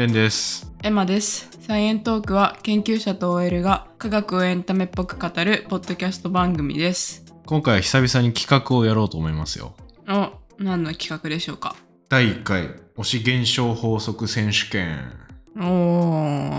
レンです。エマです。サイエントークは研究者と OL が科学をエンタメっぽく語るポッドキャスト番組です。今回は久々に企画をやろうと思いますよ。お、何の企画でしょうか？第1回、推し現象法則選手権。おー。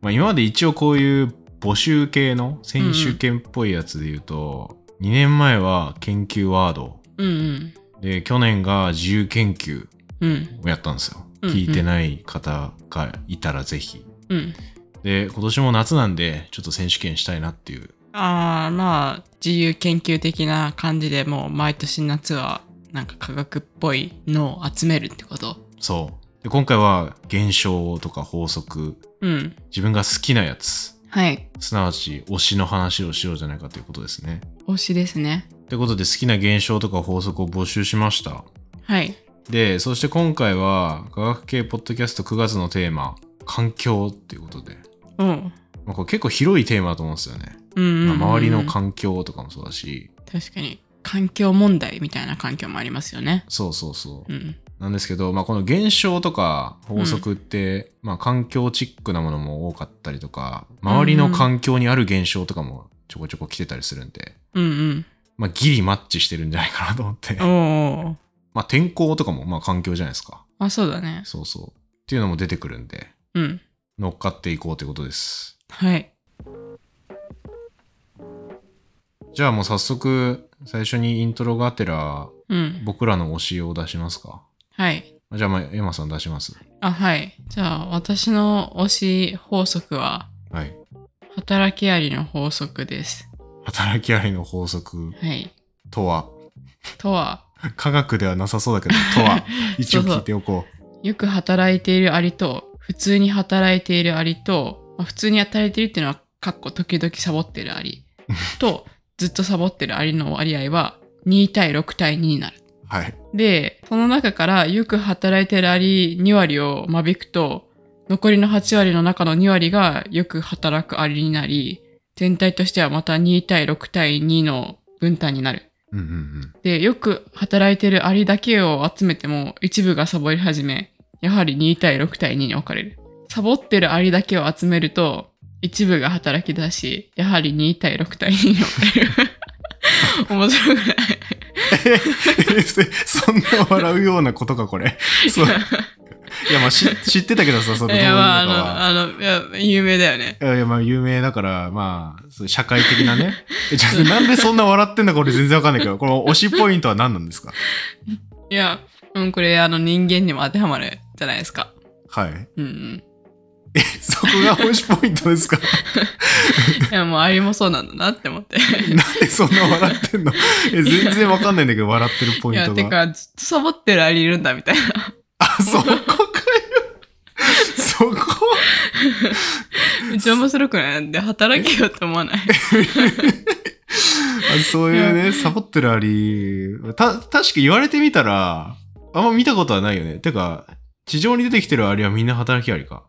まあ、今まで一応こういう募集系の選手権っぽいやつで言うと、2年前は研究ワード。うんうん。で、去年が自由研究うん。をやったんですよ。うん聞いてない方がいたらぜひ。うん。で、今年も夏なんで、ちょっと選手権したいなっていう。あー、まあ、自由研究的な感じでもう毎年夏はなんか科学っぽいのを集めるってことそう。で今回は現象とか法則、うん。自分が好きなやつ、はい。すなわち推しの話をしようじゃないかということですね。推しですね。ということで好きな現象とか法則を募集しました。はい。で、そして今回は科学系ポッドキャスト9月のテーマ、環境っていうことで。うん。まあ、これ結構広いテーマだと思うんですよね。うんうんうんうんまあ周りの環境とかもそうだし、確かに。環境問題みたいな環境もありますよね。そうそうそう。うん。なんですけど、まあ、この現象とか法則って、まあ、環境チックなものも多かったりとか、周りの環境にある現象とかもちょこちょこ来てたりするんで、うんうん。まあ、ギリマッチしてるんじゃないかなと思って。まあ、天候とかもまあ環境じゃないですか。あ、そうだね。そうそう。っていうのも出てくるんで、うん。乗っかっていこうということです。はい。じゃあもう早速、最初にイントロがてら、うん。僕らの推しを出しますか。はい。じゃあ、まあ、エマさん出します。あ、はい。じゃあ、私の推し法則は、はい。働きありの法則です。働きありの法則はい。とは、とは、科学ではなさそうだけど、とは、一応聞いておこう。よく働いているアリと、普通に働いているアリと、まあ、普通に働いているっていうのは、かっこ時々サボってるアリ と、ずっとサボってるアリの割合は、2対6対2になる。はい。で、その中からよく働いてるアリ2割を間引くと、残りの8割の中の2割がよく働くアリになり、全体としてはまた2対6対2の分担になる。うんうんうん。で、よく働いてるアリだけを集めても一部がサボり始め、やはり2対6対2に分かれる。サボってるアリだけを集めると、一部が働き出し、やはり2対6対2に分かれる。面白くない？えそんな笑うようなことか、これ。そう。いや、まあ、し 知ってたけどさ、そのいや、まあ、は。あの、あの、いや、有名だよね。いやいや、まあ、有名だから、まあ、社会的なね。えじゃあなんでそんな笑ってんだか俺全然わかんないけど、この推しポイントは何なんですか？いや、うん、これ、あの、人間にも当てはまるじゃないですか。はい。うんうん。そこが推しポイントですか？いや、もう、アリもそうなんだなって思って。なんでそんな笑ってんの？え全然わかんないんだけど、笑ってるポいや、イントが。てか、ずっとサボってるアリいるんだ、みたいな。あ、そこかよ。そこめっちゃ面白くない？んで、働けよって思わない？あそういうね、サボってるアリ、た、確か言われてみたら、あんま見たことはないよね。てか、地上に出てきてるアリはみんな働きアリか？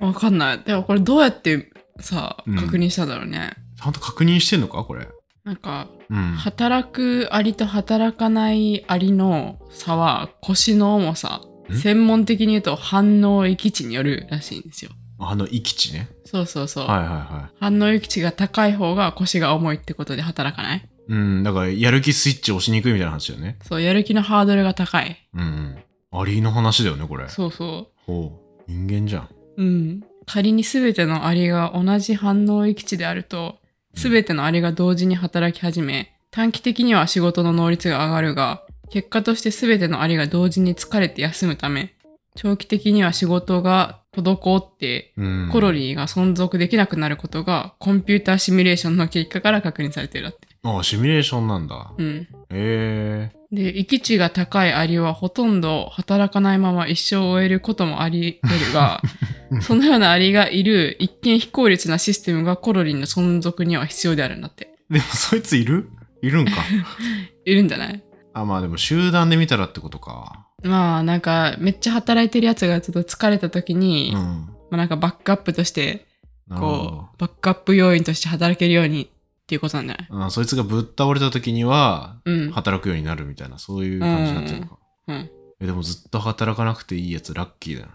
わかんない。でもこれどうやってさ、うん確認したんだろうね。ちゃんと確認してんのか？これ。なんか、うん。働くアリと働かないアリの差は腰の重さ。ん専門的に言うと反応域値によるらしいんですよ。あの、域地ね。そうそうそう。はいはいは反応域値が高い方が腰が重いってことで働かない？い。うん、だから、やる気スイッチ押しにくいみたいな話だよね。そう、やる気のハードルが高い。うん、うん。アリの話だよね、これ。そうそほう。人間じゃん。う。うん。仮に全てのアリが同じ反応域値であると、全てのアリが同時に働き始め、短期的には仕事の能率が上がるが、結果として全てのアリが同時に疲れて休むため、長期的には仕事が滞って、うん。コロリーが存続できなくなることが、コンピューターシミュレーションの結果から確認されているだって。あシミュレーションなんだ。うん。へえで、域値が高いアリはほとんど働かないまま一生を終えることもあり得るが、そのようなアリがいる一見非効率なシステムがコロリンの存続には必要であるんだって。でも、そいついる？いるんか。いるんじゃない？あ、まあでも、集団で見たらってことか。まあなんかめっちゃ働いてるやつがちょっと疲れた時に、うん。まあなんかバックアップとして、こう、バックアップ要員として働けるようにっていうことなんじゃない？あそいつがぶっ倒れた時には、うん。働くようになるみたいな、そういう感じになってるのか。うん。えでもずっと働かなくていいやつラッキーだな。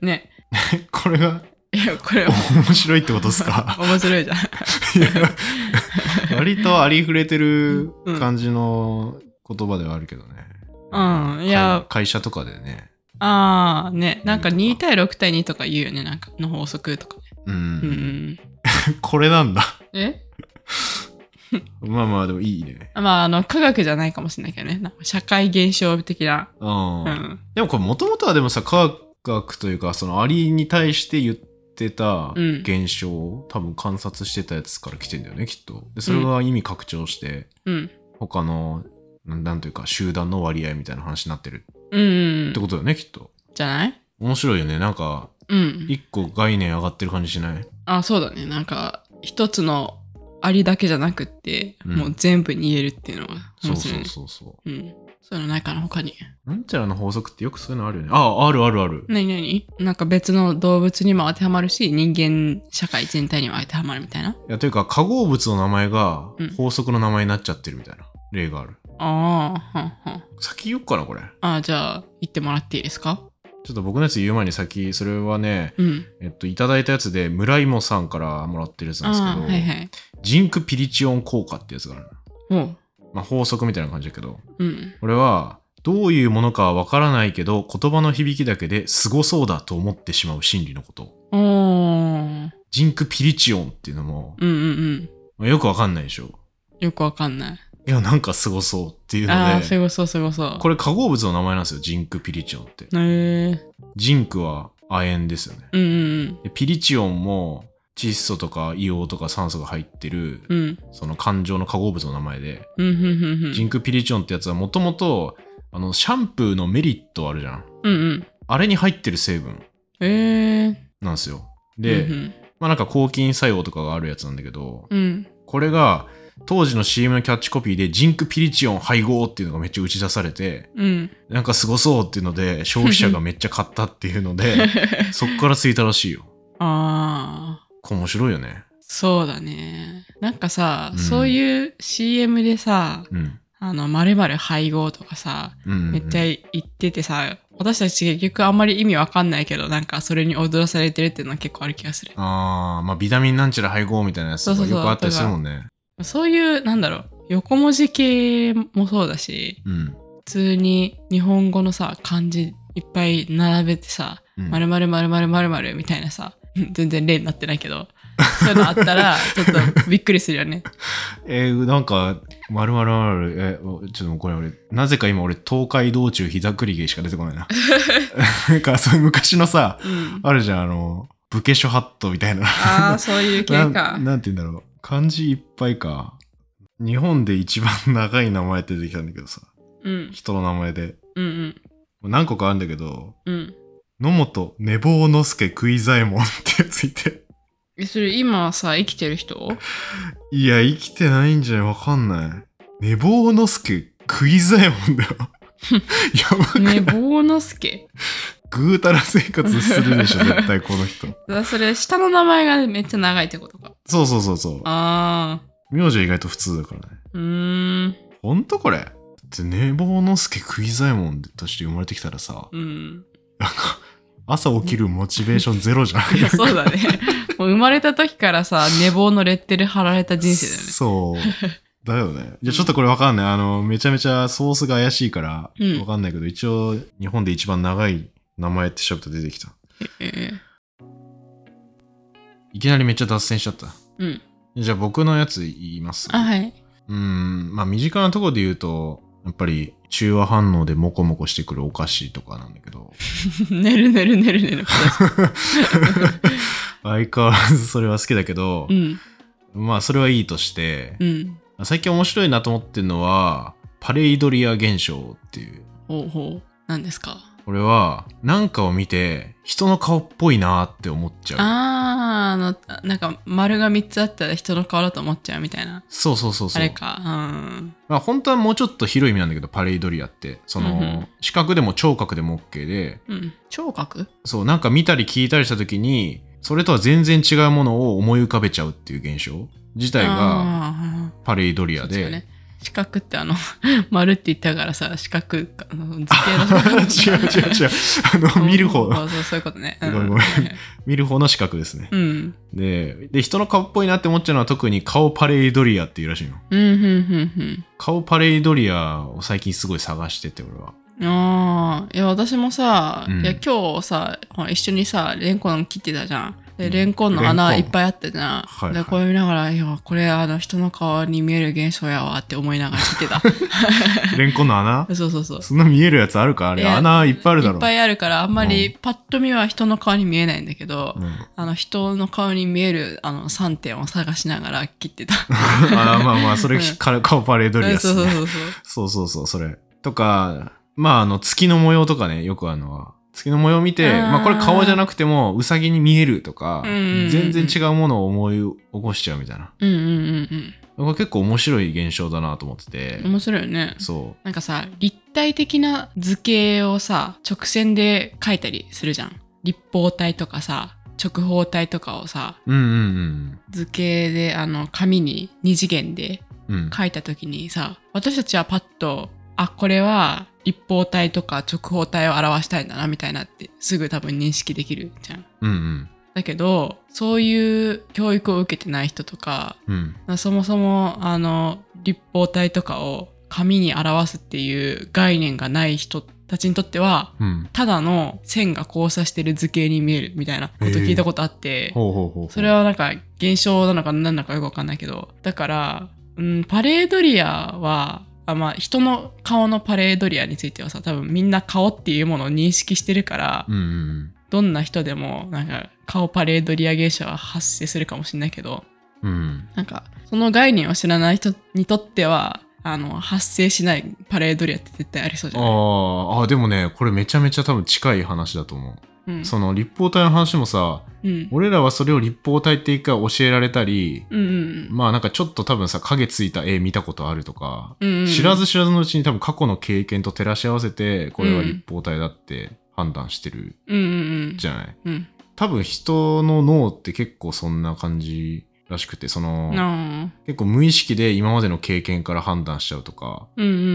ね。これがいや、これ面白いってことですか？面白いじゃん。割とありふれてる感じの言葉ではあるけどね。うん。いや、会会社とかでね。ああ、ね。なんか2対6対2とか言うよね。なんかの法則とかね。うん。うん。これなんだ。え？まあまあ、でもいいね。まあ、あの、科学じゃないかもしれないけどね。なんか社会現象的な。うん。うん。でもこれもともとはでもさ、科学というか、そのアリに対して言ってたうん現象を多分観察してたやつから来てんだよね、きっと。で、それが意味拡張して、うん。他の、なんというか、集団の割合みたいな話になってるうんうんって。ことだよね、きっと。じゃない？面白いよね。なんか、うん。一個概念上がってる感じしない？あ、そうだね。なんか、一つのありだけじゃなくって、うんもう全部に言えるっていうのはそうそ面白いうね。そうそうん。そういうのないかな、他に。う。なんちゃらの法則ってよくそういうのあるよね。あ、あるあるある。なになになんか別の動物にも当てはまるし、人間社会全体にも当てはまるみたいな？いや、というか、化合物の名前がうん法則の名前になっちゃってるみたいな例がある。ああ、はんはん。先言おっかな、これ。ああ、じゃあ、言ってもらっていいですか？ちょっと僕のやつ言う前に先、それはね、うん。えっと、いただいたやつで、村芋さんからもらってるやつなんですああ、けど、はいはい。ジンクピリチオン効果ってやつがあるの。まあ、法則みたいな感じだけど、うん。これは、どういうものかはわからないけど、言葉の響きだけですごそうだと思ってしまう心理のこと。ジンクピリチオンっていうのも、うんうんうん。まあよくわかんないでしょ。よくわかんない。いや、なんかすごそうっていうああ、ので、すごそうすごそう。これ化合物の名前なんですよ、ジンクピリチオンって。へえジンクは亜鉛ですよね。うんうんでピリチオンも窒素とか硫黄とか酸素が入ってる、うん。うん。その環状の化合物の名前で、うんうんうんうん。ジンクピリチオンってやつはもともと、あの、シャンプーのメリットあるじゃん。うんうん。あれに入ってる成分ええなんですよ。で、うんまあなんか抗菌作用とかがあるやつなんだけど、うん。うん。これが当時の CM のキャッチコピーでジンクピリチオン配合っていうのがめっちゃ打ち出されて、うん。なんかすごそうっていうので消費者がめっちゃ買ったっていうので、そっからついたらしいよ。ああ。面白いよね。そうだね。なんかさ、うんそういう CM でさ、うん。あの、まるまる配合とかさ、うんうんうんめっちゃ言っててさ、私たち結局あんまり意味わかんないけど、なんかそれに踊らされてるっていうのは結構ある気がする。ああ、まあビタミンなんちゃら配合みたいなやつとかよくあったりするもんね。そういう、なんだろう、横文字系もそうだし、うん。普通に日本語のさ、漢字いっぱい並べてさ、うんまるまるまるまるまるまるみたいなさ、全然例になってないけど、そういうのあったら、ちょっとびっくりするよね。えー、なんか、まるまるまる、え、おちょっともうこれ俺、なぜか今俺、東海道中膝栗毛しか出てこないな。なんか、そういう昔のさ、うん。あるじゃん、あの、武家諸ハットみたいな。ああ、そういう系なかん。なんて言うんだろう。漢字いっぱいか。日本で一番長い名前って出てきたんだけどさ。うん。人の名前で。うんうん。何個かあるんだけど、うん。野本寝坊之助食い左衛門ってやついて。え、それ今さ、生きてる人？いや、生きてないんじゃない？わかんない。寝坊之助食い左衛門だよ。やばくない？寝坊之助？ぐうたら生活するでしょ、絶対この人。だ それ、下の名前がめっちゃ長いってことか。そうそうそうそう。ああ。名字は意外と普通だからね。うーん。ほんとこれだって寝坊之助食い左衛門として生まれてきたらさ、うん。なんか、朝起きるモチベーションゼロじゃん。いや、そうだね。もう生まれた時からさ、寝坊のレッテル貼られた人生だよね。そう。だよね。じゃあちょっとこれわかんない。あの、めちゃめちゃソースが怪しいからうん、わかんないけど、一応、日本で一番長い名前って調べたら出てきた。えいきなりめっちゃ脱線しちゃった。ーうん。じゃあ僕のやつ言います。あ、はい。うーん、まあ身近なところで言うと、やっぱり中和反応でモコモコしてくるお菓子とかなんだけど、寝 る寝る寝る寝る。相変わらずそれは好きだけどう、ん。まあそれはいいとして、うん。最近面白いなと思ってるのは、パレイドリア現象っていう。ほうほう。何ですか？これは、なんかを見て、人の顔っぽいなって思っちゃう。あー、あの、なんか丸が3つあったら人の顔だと思っちゃうみたいな。そうそうそうそう。あれか。うん。まあ本当はもうちょっと広い意味なんだけど、パレイドリアって。その、うんうん視覚でも聴覚でも OK で、うん。聴覚そう、なんか見たり聞いたりした時に、それとは全然違うものを思い浮かべちゃうっていう現象自体があパレイドリーアで、そうですよね四角ってあの 丸って言ったからさ四角かあの図形の四角違う違う違う。あの、見る方の、そうそうそういうことね。ん見る方の四角ですね。うん。で、で、人の顔っぽいなって思っちゃうのは特に顔パレイドリアっていうらしいの。うん、顔パレイドリアを最近すごい探してて、俺は。うん。ああ、いや、私もさ、うんいや、今日さ、一緒にさ、レンコン切ってたじゃん。で、うんレンコンの穴いっぱいあったじゃん。はいはいで、これ見ながら、いや、これ、あの、人の顔に見える現象やわって思いながら切ってた。レンコンの穴？そうそうそう。そんな見えるやつあるか？あれ、穴いっぱいあるだろ。いっぱいあるから、あんまりパッと見は人の顔に見えないんだけど、うんあの、人の顔に見える、あの、3点を探しながら切ってた。あーまあまあ、それうん、か顔パレードリアっすね。そうそうそうそう。そうそうそう、それ。とか、まあ、あの、月の模様とかね、よくあるのは、月の模様見て、まあ、これ顔じゃなくても、ウサギに見えるとか、うんうんうん全然違うものを思い起こしちゃうみたいな。うんうんうんこれ結構面白い現象だなと思っててうん。、面白いよね。そなんかさ、立体的な図形をさ、直線で描いたりするじゃん。立方体とかさ、直方体とかをさ、う。うんうん図形で、あの、紙に二次元でうん。うん。書いた時にさ私たちはパッとあこれは立方体とか直方体を表したいんだなみたいなってすぐ多分認識できるじゃん。うんだけどそういう教育を受けてない人とかうん。うん。そもそもあの立方体とかを紙に表すっていう概念がない人たちにとってはうん。ただの線が交差してる図形に見えるみたいなこと聞いたことあって。それはなんか現象なのか何なのかよくわかんないけどだから、うん、パレードリアはあまあ人の顔のパレードリアについてはさ多分みんな顔っていうものを認識してるから、うんうんどんな人でもなんか顔パレードリア現象は発生するかもしれないけどうん。うん。なんかその概念を知らない人にとってはあの発生しないパレードリアって絶対ありそうじゃない、あーあ、でもね、これめちゃめちゃ多分近い話だと思う。うん、その立方体の話もさ、うん。俺らはそれを立方体って一回教えられたり、うんうんまあなんかちょっと多分さ、影ついた絵見たことあるとか、うんうん知らず知らずのうちに多分過去の経験と照らし合わせて、これは立方体だって判断してるうんうんじゃない？うん。多分人の脳って結構そんな感じらしくて、その、あ結構無意識で今までの経験から判断しちゃうとか、ーうんうんうんう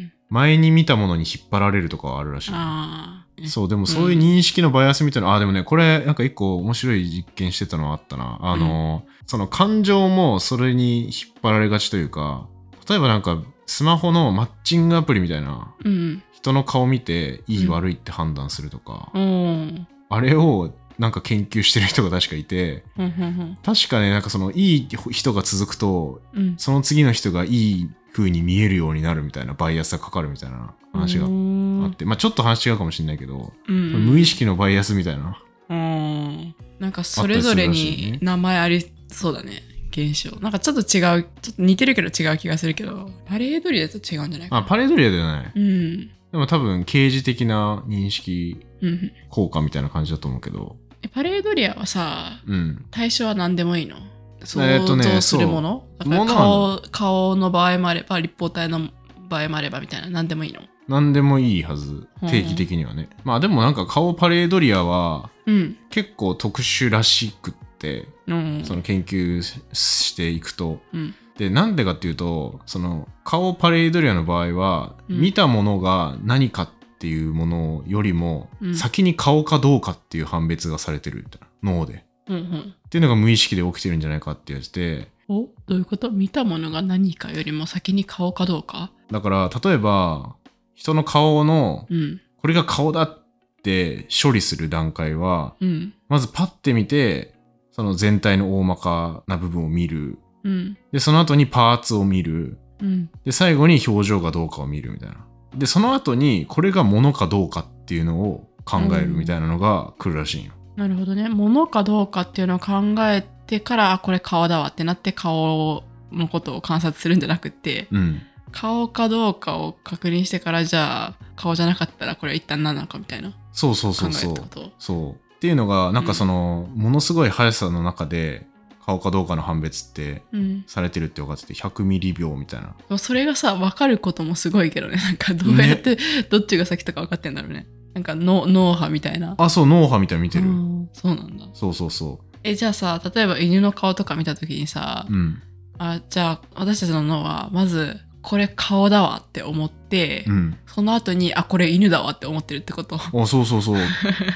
ん。前に見たものに引っ張られるとかはあるらしい。ああそう、でもそういう認識のバイアスみたいな、あ、でもね、これなんか一個面白い実験してたのはあったな。あの、その感情もそれに引っ張られがちというか、例えばなんかスマホのマッチングアプリみたいな、うん。人の顔見ていいうん悪いって判断するとか、うん。あれをなんか研究してる人が確かいて、うんうん。確かね、なんかそのいい人が続くと、うん。その次の人がいい風に見えるようになるみたいなバイアスがかかるみたいな話があって、まあちょっと話違うかもしれないけど、うん。無意識のバイアスみたいな。うん。なんかそれぞれに名前ありそうだね現象。なんかちょっと違うちょっと似てるけど違う気がするけどパレードリアと違うんじゃないかあ、パレードリアではない。うん。でも多分、刑事的な認識うん。効果みたいな感じだと思うけど。えパレードリアはさうん。対象は何でもいいの？想像するもの,、そうだからもの顔顔の場合もあれば立方体の場合もあればみたいな何でもいいの？何でもいいはずうん。定義的にはね。まあでもなんか顔パレードリアはうん結構特殊らしくって、うんその研究していくと。うんで、なんでかっていうと、その顔パレードリアの場合は、うん見たものが何かっていうものよりも、うん先に顔かどうかっていう判別がされてるみたいな。脳で。うんうんっていうのが無意識で起きてるんじゃないかってやつで、おどういうこと？見たものが何かよりも先に顔かどうか？だから例えば人の顔のうん。これが顔だって処理する段階はうん。まずパッて見てその全体の大まかな部分を見る。うん。でその後にパーツを見る。うん。で最後に表情がどうかを見るみたいな。でその後にこれが物かどうかっていうのを考えるみたいなのが来るらしいんよ、なるほどね。物かどうかっていうのを考えてからあこれ顔だわってなって顔のことを観察するんじゃなくてうん。顔かどうかを確認してからじゃあ顔じゃなかったらこれ一旦何なのかみたいなそうそうそうそう。そう。っていうのがなんかその、ものすごい速さの中で顔かどうかの判別ってうん。されてるって分かってて100ミリ秒みたいな。でもそれがさ分かることもすごいけどね。なんかどうやってどっちが先とか分かってんだろうねなんか脳脳波みたいなあそう脳波みたいなの見てる、うんそうなんだそうそうそえじゃあさ例えば犬の顔とか見た時にさ、ううんあじゃあ私たちの脳はまずこれ顔だわって思って、うん。その後にあこれ犬だわって思ってるってこと？あ、そうそうそう。っ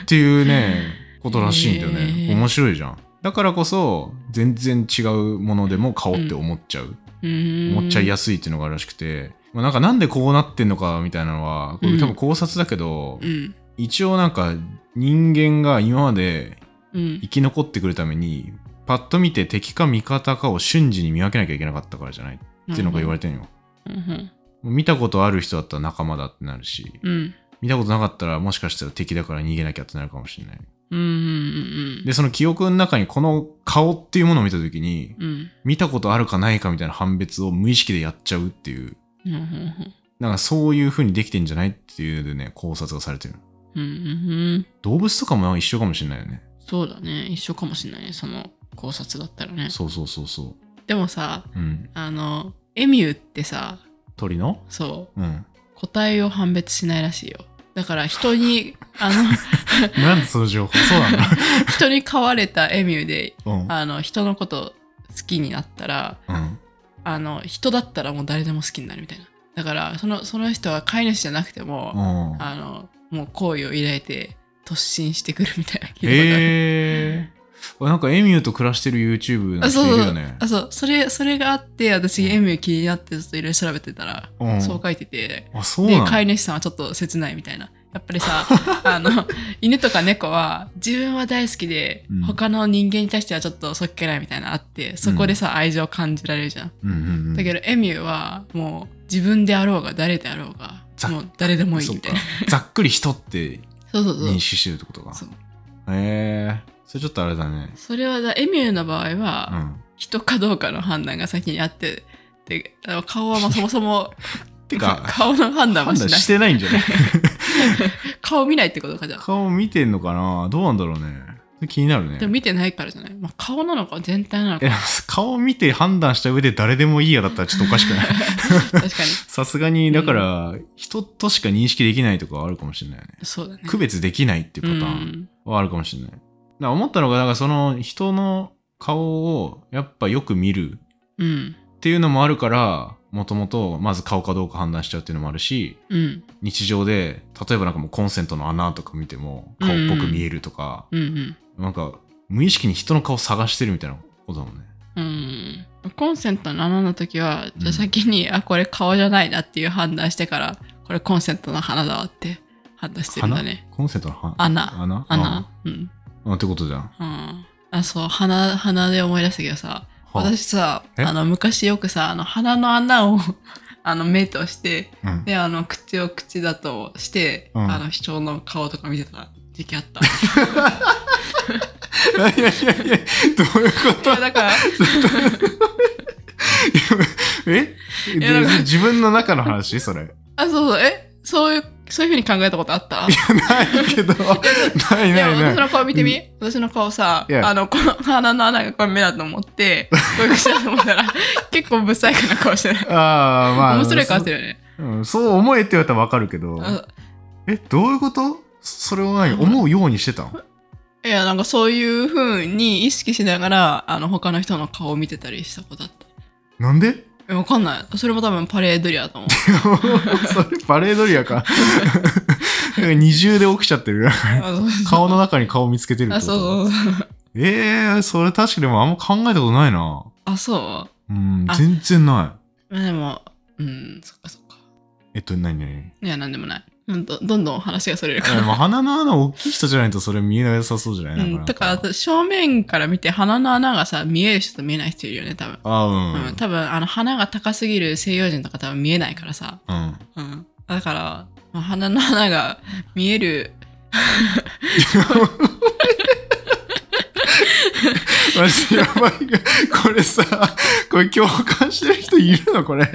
ていうね、ことらしいんだよね。へー面白いじゃん。だからこそ、全然違うものでも顔って思っちゃう。思思っちゃいやすいっていうのがあるらしくて、まあ、なんかなんでこうなってんのかみたいなのは、これ多分考察だけど、うん。一応なんか人間が今までうん。生き残ってくるために、パッと見て敵か味方かを瞬時に見分けなきゃいけなかったからじゃない？っていうのが言われてるよ。うん見たことある人だったら仲間だってなるし、うん。見たことなかったらもしかしたら敵だから逃げなきゃってなるかもしれない。うんうんで、その記憶の中にこの顔っていうものを見たときに、うん。見たことあるかないかみたいな判別を無意識でやっちゃうっていう、うんうんなんかそういう風にできてんじゃないっていうね、考察がされてる。うんうん動物とかも一緒かもしれないよね。そうだね一緒かもしれないねその考察だったらねそうそうそうそでもさう。うん。あのエミューってさ鳥の？そううん。個体を判別しないらしいよだから人に あのなんでその情報？そうなんだ。人に飼われたエミューでうん。あの人のこと好きになったらうん。あの人だったらもう誰でも好きになるみたいな。だからそのその人は飼い主じゃなくても、うん。あのもう好意を抱いて突進してくるみたいな聞いたことあるへえ。なんかエミューと暮らしてる YouTube の人いるよね。あそうそれそれがあって私エミュー気になってずっといろいろ調べてたら、うん。そう書いてて。あ、そうで飼い主さんはちょっと切ないみたいなやっぱりさ あの犬とか猫は自分は大好きで、うん他の人間に対してはちょっとそっけないみたいなのあってそこでさ、愛情を感じられるじゃんうんうんうん。だけどエミューはもう自分であろうが誰であろうがざもう誰でもいいみたいな。ざっくり人って 認識してるってことか。そうへえ。それちょっとあれだね。それはだエミューの場合うは、ん。人かどうかの判断が先にあってで顔はまあそもそもてか、顔の判断はしない。してないんじゃない？顔見ないってことかじゃあ。顔見てんのかな？どうなんだろうね。気になるね。でも。見てないからじゃない、まあ、顔なのか全体なのか。え顔見て判断した上で誰でもいいやだったらちょっとおかしくない？確かに。さすがに、だから、人としか認識できないとかはあるかもしれないよね。そうだね。区別できないっていうパターンはあるかもしれない。だ思ったのが、だからその人の顔をやっぱよく見るうん。っていうのもあるから、もともとまず顔かどうか判断しちゃうっていうのもあるし、うん。日常で、例えばなんかもうコンセントの穴とか見ても顔っぽく見えるとか、うんうん。なんか無意識に人の顔探してるみたいなことだもんね。うん。コンセントの穴の時はじゃあ先に、あこれ顔じゃないなっていう判断してからこれコンセントの花だわって判断してるんだね。コンセントの花？穴。穴？穴。うん。あってことじゃん。うん。あそう。鼻鼻で思い出したけどさは私さえ？あの昔よくさあの鼻の穴を あの目としてうん、であの口を口だとして、うん。あの人の顔とか見てた時期あった。いやいやいやどういうこと？だから え？自分の中の話？それ。あそうそう。え？そういうそういうふうに考えたことあった？ないけど、ないいやない。ない。私の顔見てみ、私の顔さいやあのこの鼻の穴がこれ目だと思って こういう口だと思ったら結構不細工な顔してる。ああ、まあ。面白い顔してるよね。そ,、うん、そう思えって言われたらわかるけど、あえ、どういうこと？それは何？思うようにしてたのいやなんかそういうふうに意識しながらあの他の人の顔を見てたりしたことあった。なんで？えわかんない。それも多分パレードリアだと思う。それパレードリアか。なんか二重で起きちゃってる。顔の中に顔見つけてるってあこと？そうそうそう。ええそれ確かにもあんま考えたことないな。あそう？うん、あ。全然ない。まあでもうんそっかそっか。えっと、何何？いやなんでもない。うんどどんどん話がそれるかえら鼻の穴大きい人じゃないとそれ見えなさそうじゃない？うん、だから正面から見て鼻の穴がさ見える人と見えない人いるよね多分、あうん。うん。多分あの鼻が高すぎる西洋人とか多分見えないからさ、うん。うん、だから、まあ鼻の穴が見える やばい。これさ、これ共感してる人いるのこれ。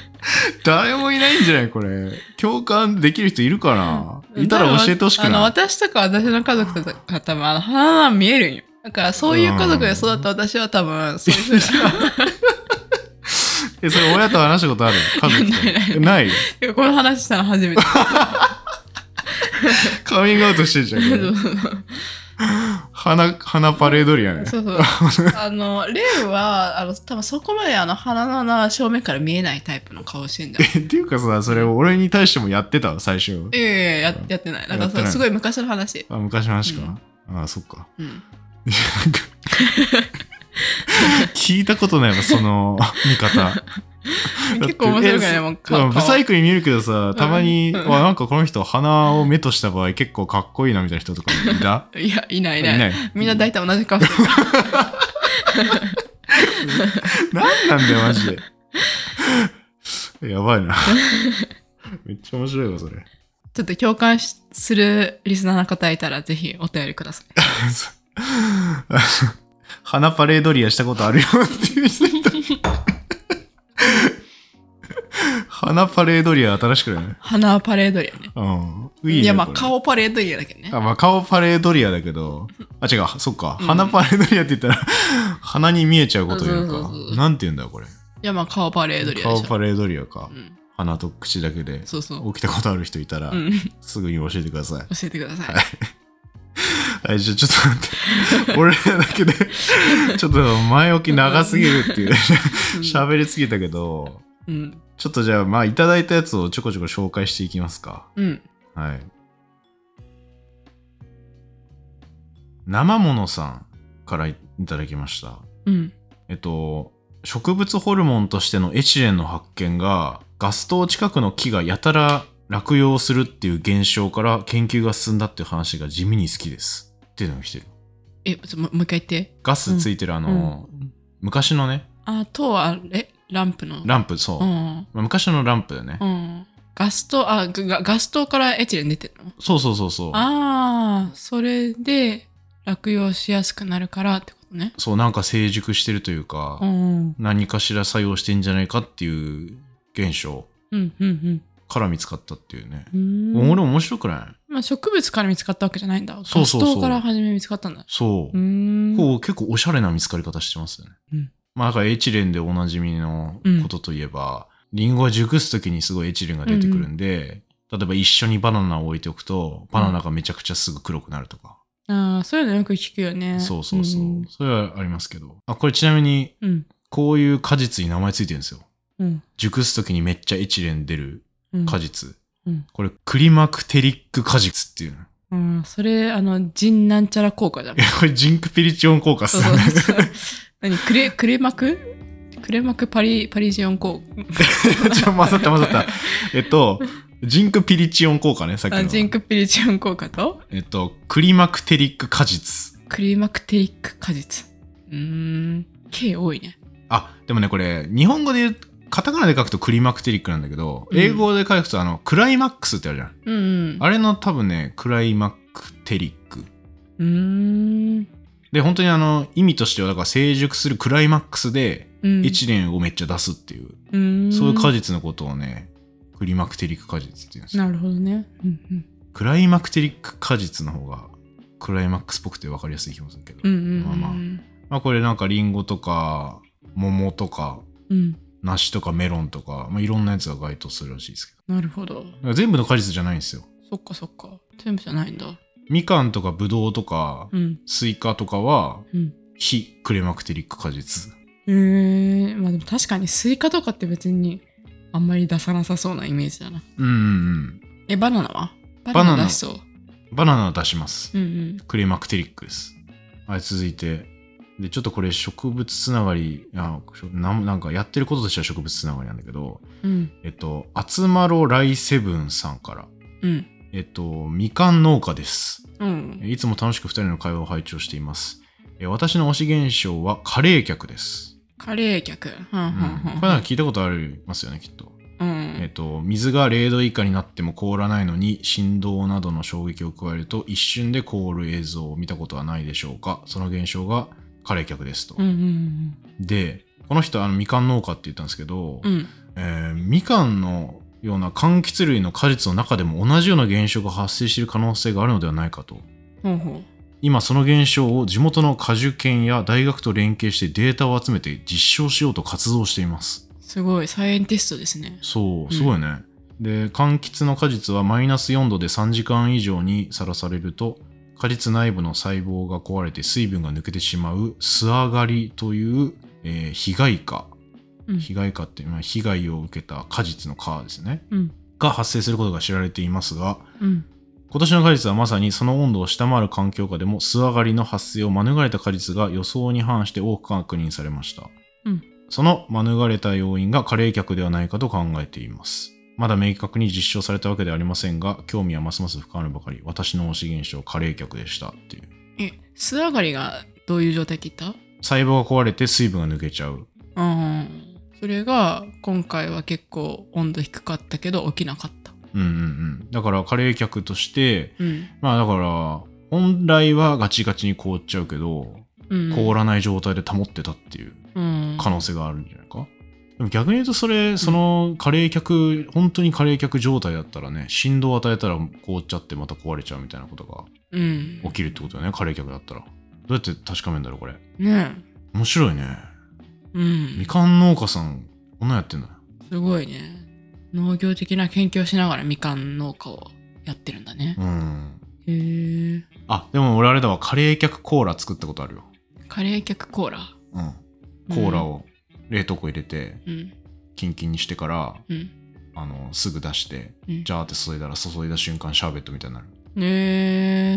誰もいないんじゃないこれ。共感できる人いるかな？いたら教えてほしくあのない私とか私の家族とか多分あの見えるんよだからそういう家族で育った私は多分そういうふうなえ、それ親と話したことある？家族と？ないないこの話したの初めて カミングアウトしてるじゃん。花花パレードリアねそうそう。あの、レウは、あの、多分そこまであの、鼻の穴は正面から見えないタイプの顔してんじゃん。えっていうかさそれ俺に対してもやってたわ最初いやいやいやってない。なんかすごい昔の話。あ昔の話か、あそっかうん。聞いたことないわその見方結構面白いからね、えもうそうブサイクに見えるけどさたまに、うん。わなんかこの人鼻を目とした場合結構かっこいいなみたいな人とかいた。いや、いないいい。ない。ない。みんな大体同じ顔してる。何なんだよマジで。やばいな。めっちゃ面白いわそれ。ちょっと共感しするリスナーの方いたら、ぜひお便りください。花パレードリアしたことあるよっていう人花パレードリア新しくない？鼻パレードリアね。うん。いいね。いや、まあこれ顔パレードリアだけどね。あ、まあ顔パレードリアだけど、あ、違う、そっか。うん鼻パレードリアって言ったら、鼻に見えちゃうこと言うのかそうそうそう。なんて言うんだよ、これ。いや、まあ顔パレードリアでしょ。顔パレードリアかう。ん。鼻と口だけでそうそう。起きたことある人いたらう、ん。すぐに教えてください。教えてください。はい、じゃあちょっと待って。俺らだけで、ちょっと前置き長すぎるっていう、喋りすぎたけど、うん。ちょっとじゃあ、まあ、いただいたやつをちょこちょこ紹介していきますか。うん。はい。生ものさんからいただきました。うん。えっと、植物ホルモンとしてのエチレンの発見が、ガス灯近くの木がやたら落葉するっていう現象から研究が進んだっていう話が地味に好きです。っていうのが来てる。え、ちょもうもう一回言って。ガスついてるあの、昔のね、あ、とは、え、ランプの。ランプ、そう。うん。まあ昔のランプだよね。うん。ガス灯、あ、ガガス灯からエチレン出てるの？そうそうそうそう。ああ、それで落葉しやすくなるからってことね。そう、なんか成熟してるというか、うん。何かしら作用してんじゃないかっていう現象うん、うん、から見つかったっていうね。うん。俺面白くない？まあ、植物から見つかったわけじゃないんだ。そうそうそうガス灯から初め見つかったんだ。そうう。ーん。こう結構おしゃれな見つかり方してますよね。うんまあだからエチレンでおなじみのことといえば、リンゴが熟す時にすごいエチレンが出てくるんで、例えば一緒にバナナを置いておくと、バナナがめちゃくちゃすぐ黒くなるとか。ああ、そういうのよく聞くよね。そうそうそう。んそれはありますけど。あ、これちなみに、うん。こういう果実に名前ついてるんですよ。うん。熟す時にめっちゃエチレン出るうん。果実。うんこれ、クリマクテリック果実っていうの。うん。それ、あの、ジンなんちゃら効果じゃんい。や、これジンクピリチオン効果っすそうよね。そうそう。何クレ、クレマク？クレマク？パリ、パリジオン効果。ちょ、混ざった混ざった。えっと、ジンクピリチオン効果ね、さっきの。ジンクピリジオン効果と？えっと、クリマクテリック果実。クリマクテリック果実。うーん。K 多いね。あ、でもね、これ、日本語で言う、カタカナで書くとクリマクテリックなんだけど、うん英語で書くと、あの、クライマックスってあるじゃん。うんうん。あれの多分ね、クライマックテリック。うーん。で、本当にあの、意味としては、だから成熟するクライマックスで、うん。エチレンをめっちゃ出すっていう、うーん。そういう果実のことをね、クリマクテリック果実って言うんですよ。なるほどね。うんうん。クライマクテリック果実の方が、クライマックスっぽくて分かりやすい気もするけど。うんうんうん。まあまあまあこれなんかリンゴとか、桃とか、うん。梨とかメロンとか、まあ、いろんなやつが該当するらしいですけなるほど。全部の果実じゃないんですよ。そっかそっか。全部じゃないんだ。みかんとかぶどうとか、うん。スイカとかは、うん。非クライマクテリック果実。へえまあでも確かにスイカとかって別にあんまり出さなさそうなイメージだな。うんうんうん。え、バナナは？ババナナ出しそう。バナナを出します。うんうん。クレマクテリックです。はい、続いて。で、ちょっとこれ植物つながり、あなんなんかやってることとしては植物つながりなんだけど、うん。えっと、アツマロライセブンさんから、うん。えっと、みかん農家です。うん。いつも楽しく2人の会話を拝聴しています。え私の推し現象はカレー客です。カレー客。はんうん、はんはんこれなんか聞いたことありますよね、きっと。うん。えっと、水が0度以下になっても凍らないのに振動などの衝撃を加えると一瞬で凍る映像を見たことはないでしょうかその現象がカレー客ですと。うんうんで、この人あのみかん農家って言ったんですけど、うん。うん。えーみかんのような柑橘類の果実の中でも同じような現象が発生している可能性があるのではないかと。ほうほ今その現象を地元の果樹研や大学と連携してデータを集めて実証しようと活動しています。う。すごい、サイエンティストですね。そう、すごいね。で、柑橘の果実はマイナス4度で3時間以上にさらされると果実内部の細胞が壊れて水分が抜けてしまう素上がりという、えー被害化うん被害化っていうのは被害を受けた果実の皮ですねうんが発生することが知られていますがうん今年の果実はまさにその温度を下回る環境下でも素上がりの発生を免れた果実が予想に反して多く確認されました。うんその免れた要因が加齢客ではないかと考えています。まだ明確に実証されたわけではありませんが、興味はますます深まるばかり、私の推し現象、加齢客でしたっていう。え素上がりがどういう状態って言っ細胞が壊れて水分が抜けちゃう。たうんそれが今回は結構温度低かったけど起きなかった。うんうんうん。だから加齢客として、うん。まあだから、本来はガチガチに凍っちゃうけど、うん。凍らない状態で保ってたっていううん。可能性があるんじゃないか、でも逆に言うとそれその加齢客、本当に加齢客状態だったらね振動を与えたら凍っちゃってまた壊れちゃうみたいなことがうん。起きるってことだよね加齢客だったら。どうやって確かめるんだろうこれ。ね面白いね。えうん。みかん農家さんこんなんやってんだすごいね。農業的な研究をしながらみかん農家をやってるんだね。うん。へえあでも俺あれだわ。加齢客コーラ作ったことあるよ。カレー客コーラ？うん。コーラを冷凍庫入れてうん。キンキンにしてからうん。あのすぐ出してうん。ジャーって注いだら注いだ瞬間シャーベットみたいになる。ね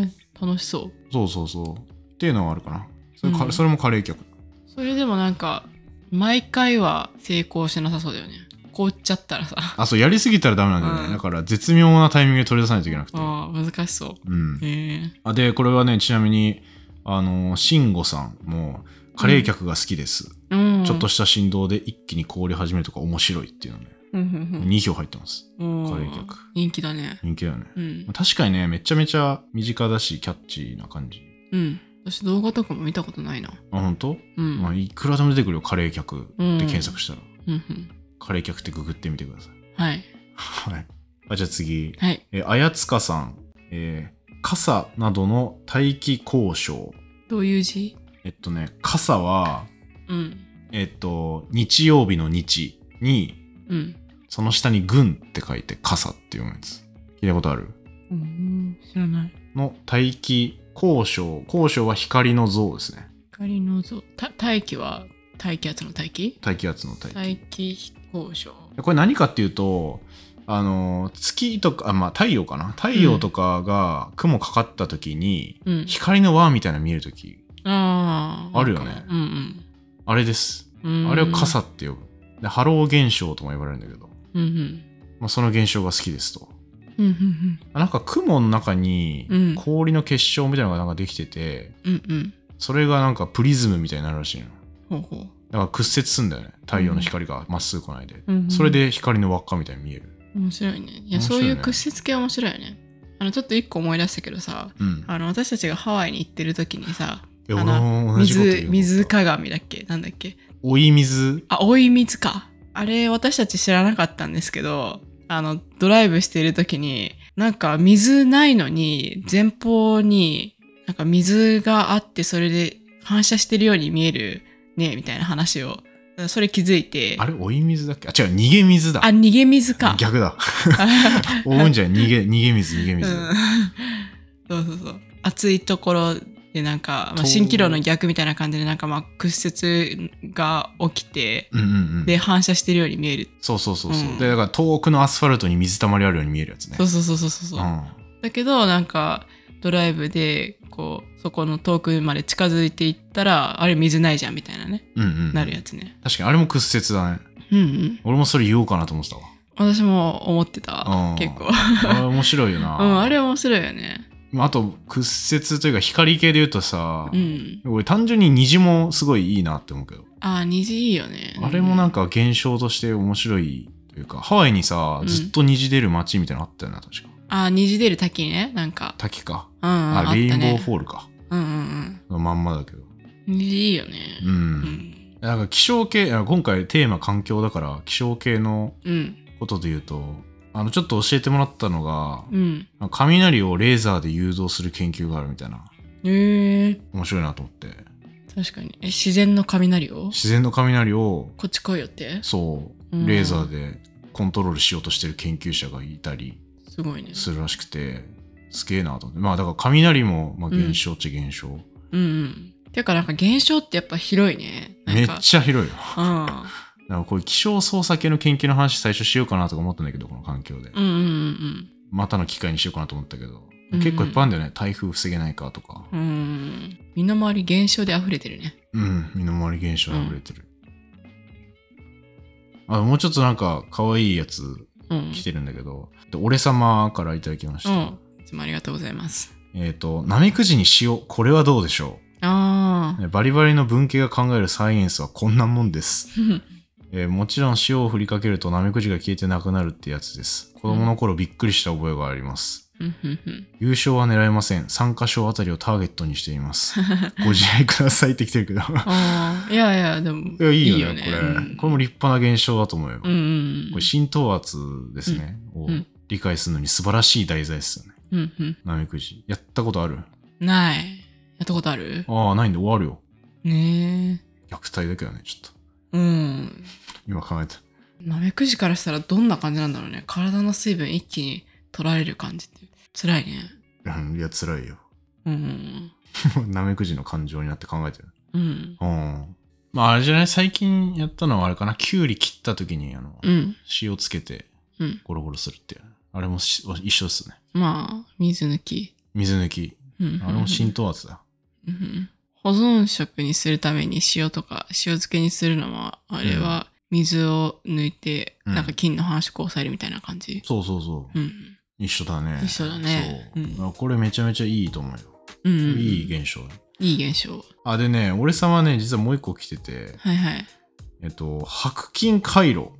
え楽しそう。そうそうそう。っていうのはあるかな。それ,か、うん。それも加齢客。それでもなんか毎回は成功しなさそうだよね凍っちゃったらさあ、そう、やりすぎたらダメなんだよね。うんだから、絶妙なタイミングで取り出さないといけなくて。ああ難しそううん。へえあで、これはね、ちなみに、あの、慎吾さんも、カレー客が好きです。うんちょっとした振動で一気に凍り始めるとか面白いっていうのね、うんうん2票入ってます。うんカレー客。人気だね人気だよね。うん確かにね、めちゃめちゃ身近だし、キャッチーな感じ。うん私動画とかも見たことないなあ、本当？うんまあ、いくらでも出てくるよ、カレー客って検索したら。うんうんカレー客ってググってみてください。はいはい。あじゃあ次。はいえー、あやつかさん。えー傘などの大気交渉。どういう字？えっとね、傘は、うんえっと、日曜日の日に、うんその下に軍って書いて傘って読むやつ。聞いたことある？うん知らないの大気交渉。交渉は光の像ですね。光の像た大気は大気圧の大気？大気圧の大気。大気飛行場これ何かっていうと、あの、月とか、あまあ太陽かな？太陽とかが雲かかった時に、うん光の輪みたいなの見える時あああるよねうんあれです。うんあれを暈って呼ぶ。で、ハロー現象とも呼ばれるんだけど、うんうんまあ、その現象が好きですと。うんうんなんか雲の中にうん。氷の結晶みたいなのがなんかできてて、うんうん。それがなんかプリズムみたいになるらしいの。ほうほう。だから屈折すんだよね。太陽の光がまっすぐ来ないで。うんうんそれで光の輪っかみたいに見える。面白いね。いやね。そういう屈折系面白いよね。あのちょっと一個思い出したけどさうん。あの私たちがハワイに行ってる時にさあ俺の水水鏡だっけ？なんだっけ？追い水。あ追い水か。あれ私たち知らなかったんですけどあのドライブしている時になんか水ないのに前方になんか水があってそれで反射してるように見えるねみたいな話をそれ気づいてあれ追い水だっけ？あ、違う、逃げ水だ。あ逃げ水か逆だ。追うんじゃ逃げ、逃げ水、逃げ水。うんそうそうそう暑いところでなんか、まあ、と蜃気楼の逆みたいな感じでなんかまあ屈折が起きてうんうんうん。で反射してるように見えるそうそうそうそう、うんで、だから遠くのアスファルトに水たまりあるように見えるやつね。そうそうそうそうそう、うん。だけどなんかドライブでこうそこの遠くまで近づいていったらあれ水ないじゃんみたいなねうんうん。なるやつね確かに、あれも屈折だね。うんうん俺もそれ言おうかなと思ってたわ。私も思ってたうん結構あれ面白いよな。うんあれ面白いよねあと、屈折というか光系で言うとさ、うん俺単純に虹もすごいいいなって思うけど、あー虹いいよねあれもなんかか現象として面白いというか、ハワイにさう、んずっと虹出る街みたいなのあったよな、確か。あー虹出る滝ねなんか滝か。うんうんあ、レインボーねフォールか。うんうんのまんまだけど。うん虹いいよねうん。うんなんか気象系、あ今回テーマ環境だから、気象系のうんことで言うと、あの、ちょっと教えてもらったのが、うん雷をレーザーで誘導する研究があるみたいな。へえ面白いなと思って。確かにえ自然の雷を？自然の雷を、こっち来いよって？そうう、んレーザーでコントロールしようとしてる研究者がいたりすごいねするらしくて、すげえなと思って。まあだから雷も、まあ、現象っちゃ現象。うんうん。てかなんか現象ってやっぱ広いね。なめっちゃ広いよ。うん。なんかこういう気象操作系の研究の話最初しようかなとか思ったんだけど、この環境で。うんうんうんまたの機会にしようかなと思ったけど。うん結構いっぱいあるんだよね。台風防げないかとか。うん。うん。身の回り現象で溢れてるね。うん、身の回り現象あふれてる。あ、もうちょっとなんか可愛いやつうん。来てるんだけど、で俺様からいただきました。うん。いつもありがとうございます。えっ、と、ナメクジに塩、これはどうでしょあうバリバリの文系が考えるサイエンスはこんなもんです。あ。えーもちろん塩を振りかけるとナメクジが消えてなくなるってやつです。子供の頃びっくりした覚えがあります。優勝は狙えません。参加賞あたりをターゲットにしています。ご自愛くださいって来てるけど。いやいや、でも。や、いいよね、これ、うんこれも立派な現象だと思うよ。うんうんこれ浸透圧ですね、をうん理解するのに素晴らしい題材ですよね。うん。うんナメクジ。やったことある？うん。ない。やったことある？ああ、ないんで終わるよ。ね虐待だけどね、ちょっと。え。うん。今考えた。ナメクジからしたらどんな感じなんだろうね。体の水分一気に取られる感じって。辛いね。うん、いや、辛いよ。うん。ナメクジの感情になって考えてる。うん。うん。まあ、あれじゃない最近やったのはあれかな。キュウリ切った時に、あの、うん。塩つけてうん。ゴロゴロするっていう。あれもし一緒ですね。まあ、水抜き。水抜き。うん。あれも浸透圧だ。うん保存食にするために塩とか塩漬けにするのは、あれは水を抜いて、うんなんか菌の繁殖を抑えるみたいな感じ？そうそうそう。うん。一緒だね。一緒だねそう、うんあこれめちゃめちゃいいと思うよ。うん。いい現象。いい現象。あ、でね、俺様ね、実はもう一個来てて、はいはい。えっと、白金回路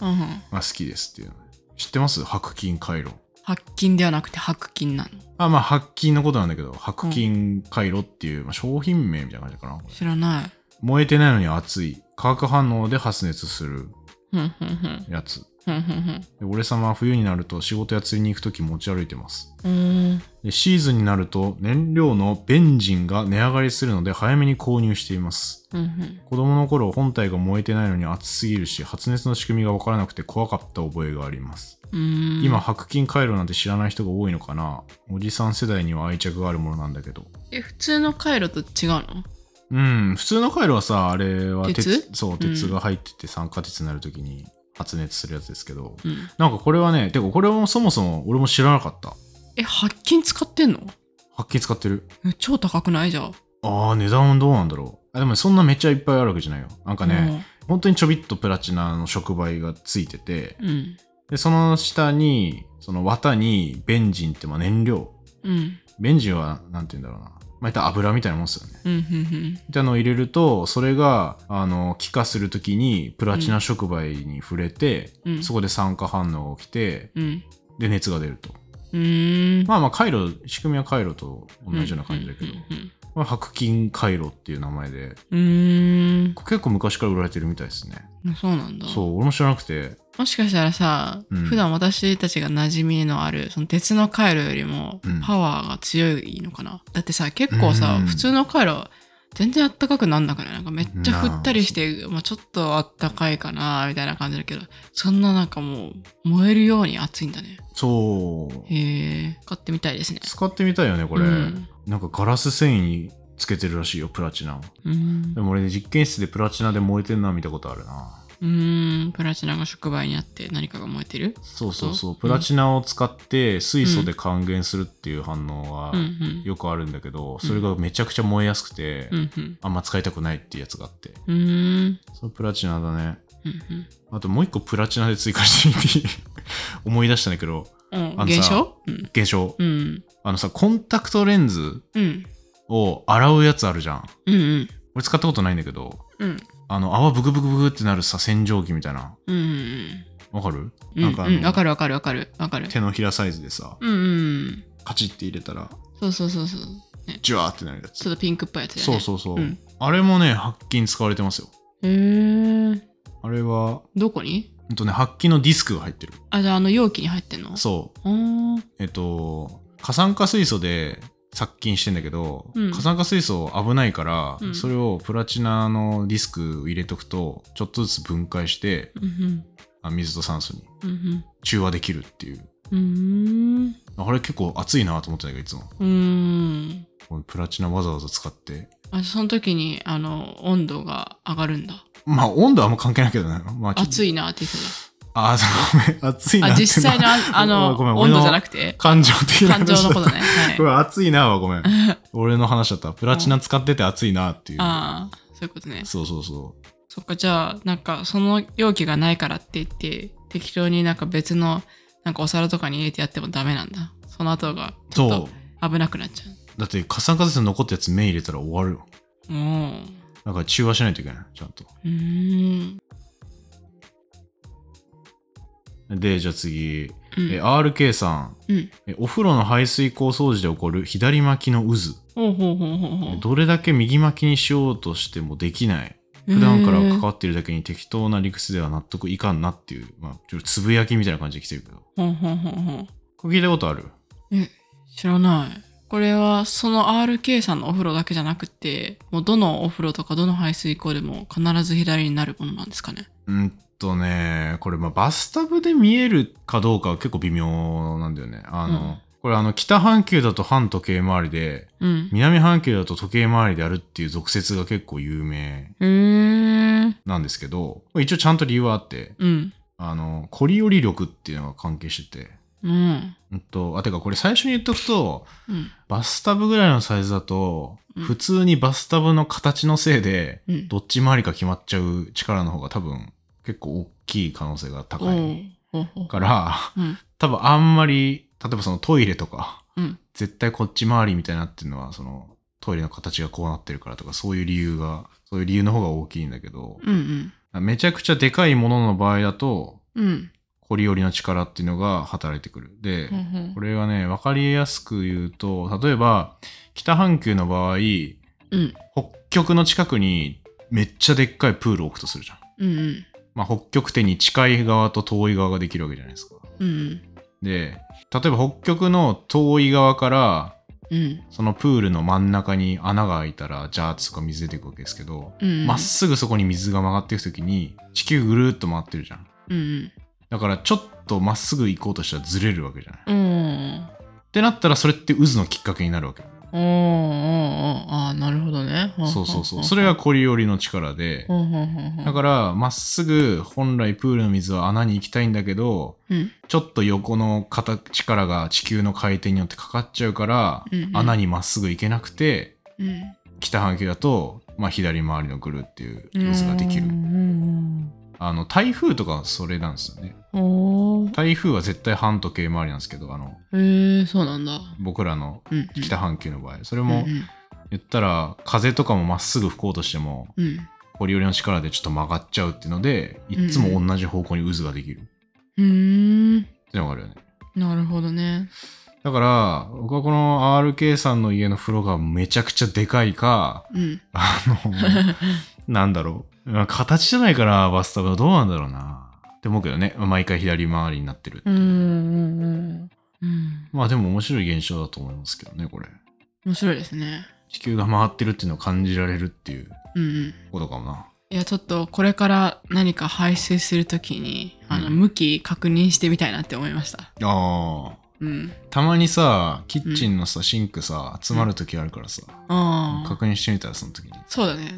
うんうん。が好きですっていうの。知ってます？白金回路。白金ではなくて白金なの？あ、まあ、白金のことなんだけど、白金回路っていう、まあ、商品名みたいな感じかな。これ知らない。燃えてないのに熱い。化学反応で発熱する。やつ。で俺様は冬になると仕事や釣りに行くとき持ち歩いてます。でシーズンになると燃料のベンジンが値上がりするので早めに購入しています。うんうん。子供の頃本体が燃えてないのに熱すぎるし発熱の仕組みがわからなくて怖かった覚えがあります。今、白金回路なんて知らない人が多いのかなおじさん世代には愛着があるものなんだけど。え、普通の回路と違うの？うん、普通の回路はさ、あれは鉄？そう、鉄が入ってて酸化鉄になるときに発熱するやつですけど、うん。なんかこれはね、てかこれもそもそも俺も知らなかった。え、白金使ってんの？白金使ってる。え超高くない？じゃん。ああ、値段はどうなんだろう。あでもそんなめっちゃいっぱいあるわけじゃないよ。なんかね、本当にちょびっとプラチナの触媒がついてて、うん。うん。で、その下に、その綿にベンジンってまあ燃料。うん。ベンジンは、なんて言うんだろうな。まあ、たら油みたいなもんですよね。うん。うん。みたいなのを入れると、それが、あの、気化するときに、プラチナ触媒に触れて、うん。そこで酸化反応が起きて、うん。で、熱が出ると。うーん。まあまあ、回路、仕組みは回路と同じような感じだけど、うんまあ、白金回路っていう名前で、うんうん。結構昔から売られてるみたいですね。そうなんだ。そう、俺も知らなくて、もしかしたらさ、うん。普段私たちが馴染みのあるその鉄の回路よりもうん。パワーが強いのかな、だってさ結構さ、うん。普通の回路全然あったかくなんなくない？なんかめっちゃ振ったりして、まあ、ちょっとあったかいかなみたいな感じだけどそんななんかもう燃えるように熱いんだね。そう、へえ。買ってみたいですね。使ってみたいよね、これ。うん。なんかガラス繊維つけてるらしいよ、プラチナを。うん。でも俺ね、実験室でプラチナで燃えてるのは見たことあるな。うーんプラチナが触媒にあって何かが燃えてる？そうそうそう。うんプラチナを使って水素で還元するっていう反応はうん。うんよくあるんだけど、それがめちゃくちゃ燃えやすくて、うんうん。あんま使いたくないっていうやつがあって。うーん。そのプラチナだね。うんあともう一個プラチナで追加してみて 思い出したんだけど、うん。あのさ現象？うん現象。うん。あのさ、コンタクトレンズうん。を洗うやつあるじゃん。うんうん。俺使ったことないんだけど、うんあの、泡ブクブクブクってなるさ、洗浄機みたいな。うんうんわかる、うんなんかあの、うん。わかるわかるわかる。わかる。手のひらサイズでさ、うんうんカチッて入れたら、そうそうそうそう。ジュワーってなるやつ。ちょっとピンクっぽいやつだよね。そうそうそう。うん。あれもね、白金使われてますよ。へえあれは、どこに？ほんとね、白金のディスクが入ってる。あじゃああの容器に入ってんの？そう。うー。んえっと、過酸化水素で殺菌してんだけど、うん過酸化水素危ないから、うんそれをプラチナのディスク入れとくと、ちょっとずつ分解して、うんあ水と酸素に中和できるっていう。うん。あれ結構熱いなと思ってたけどいつもうーん。プラチナわざわざ使ってあ、その時に、あの、温度が上がるんだ。まあ温度はあんま関係ないけどねまあちょっと暑いなって言ってああそうごめん熱いなって実際のああの、ごめん温度じゃなくくて、感情的な感情のことね。こはい。れ熱いなはごめん俺の話だったプラチナ使ってて熱いなっていうああ、そういうことね。そうそうそそっか、じゃあ、なんか、その容器がないからって言って、適当になんか別の、なんかお皿とかに入れてやってもダメなんだ。その後が、うちょっそと危なくなっちゃうだってカ酸化鉄残ったやつ麺入れたら終わるよう。もだから中和しないといけないちゃんとう。ん。でじゃあ次、うんえ RK さんうん。えお風呂の排水口掃除で起こる左巻きの渦ほうほうほうほう。どれだけ右巻きにしようとしてもできない普段から関わってるだけに適当な理屈では納得いかんなっていう、まあ、ちょっとつぶやきみたいな感じで来てるけどほうほうほうほう。これ聞いたことある？知らない。これはその RK さんのお風呂だけじゃなくて、もうどのお風呂とかどの排水口でも必ず左になるものなんですかね？うんとねこれまあバスタブで見えるかどうかは結構微妙なんだよねあの、うんこれあの北半球だと半時計回りでうん。南半球だと時計回りであるっていう俗説が結構有名。なんですけど一応ちゃんと理由はあってうん。あのコリオリ力っていうのが関係しててうん。うんとあてかこれ最初に言っとくとうん。バスタブぐらいのサイズだと、うん普通にバスタブの形のせいで、うん。どっち回りか決まっちゃう力の方が多分結構大きい可能性が高いから、うん。多分あんまり、例えばそのトイレとか、うん。絶対こっち回りみたいになってるのは、そのトイレの形がこうなってるからとか、そういう理由が、そういう理由の方が大きいんだけど、うん。うん。めちゃくちゃでかいものの場合だと、うん。コリオリの力っていうのが働いてくる。で、ほうほうこれはね、わかりやすく言うと、例えば、北半球の場合、うん。北極の近くにめっちゃでっかいプールを置くとするじゃん。うん。うん。まあ、北極点に近い側と遠い側ができるわけじゃないですか。うん。で、例えば北極の遠い側から、うん。そのプールの真ん中に穴が開いたら、ジャーッとか水出てくわけですけど、うん。まっすぐそこに水が曲がっていくときに、地球ぐるーっと回ってるじゃん。うん。だからちょっとまっすぐ行こうとしたらずれるわけじゃない。うん。ってなったら、それって渦のきっかけになるわけ。おーおーおーああ、なるほどね。そうそうそう。それがコリオリの力で、だから、まっすぐ本来プールの水は穴に行きたいんだけど、うん。ちょっと横の形力が地球の回転によってかかっちゃうから、うんうん穴にまっすぐ行けなくて、うん。北半球だと、まあ、左回りのぐるっていう渦ができるう。んあの、台風とかそれなんですよね。台風は絶対半時計回りなんですけど、あの、へえそうなんだ。僕らのうん。北半球の場合。それうんも言ったら、風とかもまっすぐ吹こうとしても、うん。うん。コリオリの力でちょっと曲がっちゃうっていうので、いっつも同じ方向に渦ができる。うーん。ってのがあるよね。なるほどね。だから、僕はこの RK さんの家の風呂がめちゃくちゃでかいか、うん。あの、なんだろう。まあ形じゃないから、バスタブはどうなんだろうな。って思うけどね。毎回左回りになってるっていう。うんうんうん。うん。まあでも面白い現象だと思いますけどね、これ。面白いですね。地球が回ってるっていうのを感じられるっていううんうん。ことかもな。いや、ちょっとこれから何か排水するときに、あの、うん向き確認してみたいなって思いました。ああ。うん。たまにさ、キッチンのさ、シンクさ、詰まる時あるからさ、ああ。確認してみたらその時に。そうだね。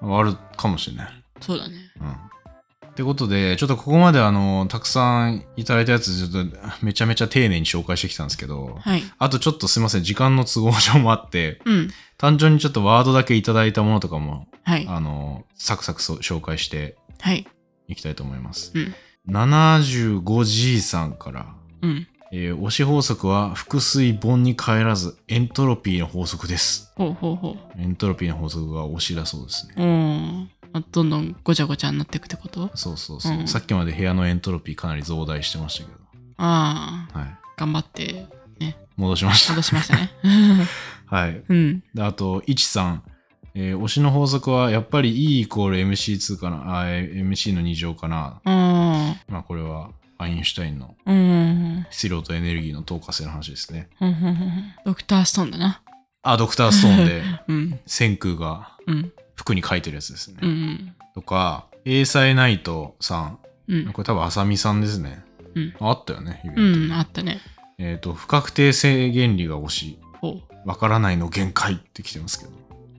うん。あるかもしれない。そうだね。うん。ってことで、ちょっとここまであの、たくさんいただいたやつ、ちょっとめちゃめちゃ丁寧に紹介してきたんですけど、はい。あとちょっとすいません、時間の都合上もあって、うん。単純にちょっとワードだけいただいたものとかも、はい。あの、サクサク紹介してはい。いきたいと思います。うん。75G さんから、うん。えー、押し法則は複水盆に帰らずエントロピーの法則です。ほうほうほエントロピーの法則が押しだそうですね。う。うん。あどんどんごちゃごちゃになっていくってこと？そうそうそう、うんさっきまで部屋のエントロピーかなり増大してましたけど。ああ。はい。頑張って、ね。戻しました。戻しましたね。はい。うん。であと、いちさん。えー推しの法則はやっぱり E イコール MC2 かな？あ、えー MC の2乗かな？あまあこれはアインシュタインの。質量とエネルギーの透過性の話ですね。ふん。ふん。ふん。ドクターストーンだな。あ、ドクターストーンでうん。千空がうん。服に書いてるやつですね。うん。とか、エーサイナイトさん。うん。これ多分、あさみさん。ですね。うん。あったよね、イベントうん。あったね。えっ、と、不確定性原理が推し。わからないの限界って来てますけど。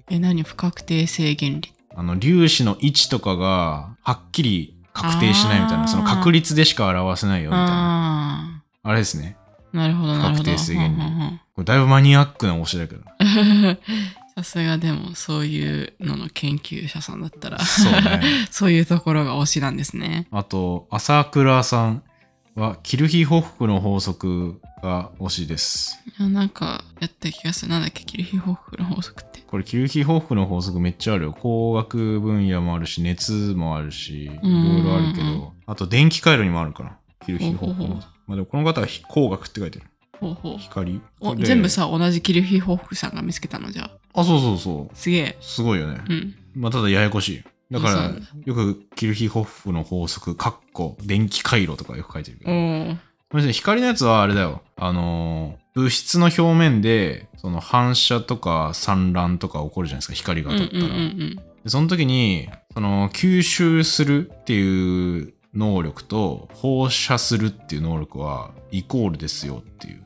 え、何不確定性原理あの、粒子の位置とかが、はっきり確定しないみたいな、その確率でしか表せないよみたいな。ああれですね。あ。なるほど、なるほど。不確定性原理だいぶマニアックな推しだけど。さすがでもそういうのの研究者さんだったらそうね。そういうところが推しなんですね。あと、朝倉さんは、キルヒホフクの法則が推しです。いやなんかやった気がする。なんだっけ、キルヒホフの法則って。これ、キルヒホフクの法則めっちゃあるよ。工学分野もあるし、熱もあるし、いろいろあるけど、あと、電気回路にもあるかな。キルヒホフの法則。まあでも、この方は非工学って書いてる。ほうほう。光。全部さ、同じキルヒホフさんが見つけたの？じゃあ。あ、そうそうそう。すげえ。すごいよね。うん。まあ、ただややこしい。だからよくキルヒホフの法則、カッコ、電気回路とかよく書いてるけおど。光のやつはあれだよ。あのー物質の表面で、その反射とか散乱とか起こるじゃないですか、光がうんうん当たったら。うんでその時に、その吸収するっていう能力と放射するっていう能力はイコールですよっていう。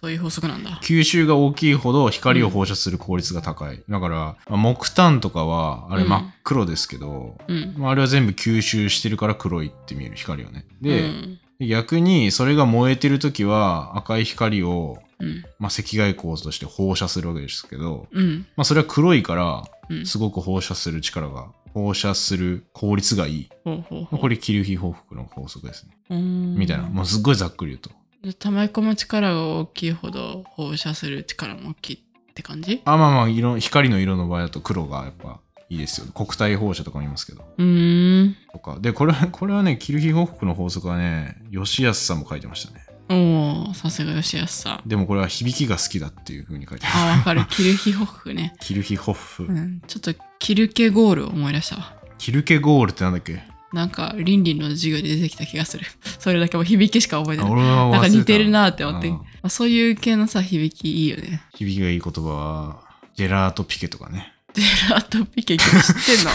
そういう法則なんだ。吸収が大きいほど光を放射する効率が高い。だから、まあ木炭とかはあれうん真っ黒ですけど、うん。まあ、あれは全部吸収してるから黒いって見える光をね。で、うん逆にそれが燃えてる時は赤い光を、うん。まあ、赤外光として放射するわけですけど、うん。まあ、それは黒いからうん。すごく放射する力が放射する効率がいい。ほうほうほうまあこれキルヒホフクの法則ですね。みたいな。もうすっごいざっくり言うと。で溜め込む力が大きいほど放射する力も大きいって感じ？あ、まあまあ色、光の色の場合だと黒がやっぱいいですよ。国体放射とかも言いますけど。うーん。とか。で、これ、これはね、キルヒホフクの法則はね、吉安さんも書いてましたね。おおさすが吉安さん。でもこれは響きが好きだっていう風に書いてあわかる。キルヒホフね。キルヒホフ。うん。ちょっとキルケゴールを思い出したわ。キルケゴールってなんだっけ？なんか倫理の授業で出てきた気がする。それだけもう響きしか覚えてない。なんか似てるなって思って。そういう系のさ、響きいいよね。響きがいい言葉は、ジェラートピケとかね。ジェラートピケ知ってんの？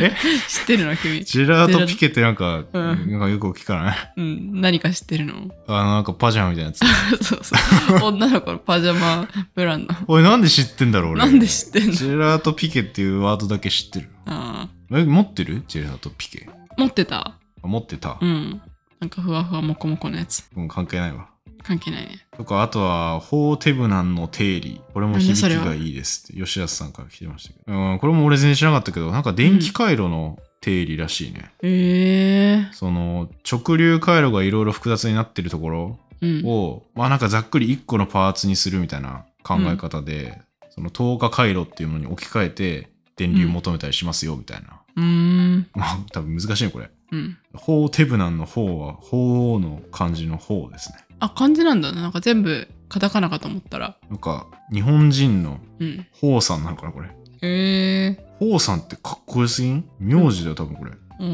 え？知ってるの君？ジェラートピケってなんか、うんなんかよく聞かない？うん。何か知ってるの？あの、なんかパジャマみたいなやつ。そうそう。女の子のパジャマブランド。おい、なんで知ってんだろう俺。なんで知ってんの？ジェラートピケっていうワードだけ知ってる。あえ、持ってる？ジェラートピケ。あ。持ってた？あ持ってたう。ん。なんかふわふわもこもこのやつ。もう関係ないわ。関係ないね。とか、あとは、ホーテブナンの定理。これも響きがいいですって、吉安さんから来てましたけど。うん、これも俺全然知らなかったけど、なんか電気回路の定理らしいね。へえその、直流回路がいろいろ複雑になってるところうん。を、まあなんかざっくり1個のパーツにするみたいな考え方で、その透過回路っていうのに置き換えて、電流求めたりしますよみたいな。うーん。まあ多分難しいね、これ。うん。ホーテブナンの方は、法の漢字の方ですね。あ、漢字なんだね。なんか全部カタカナかと思ったら。なんか、日本人のうん。法さんなのかな、これ。へえ。法さんってかっこよすぎん？名字だよ、多分これ。お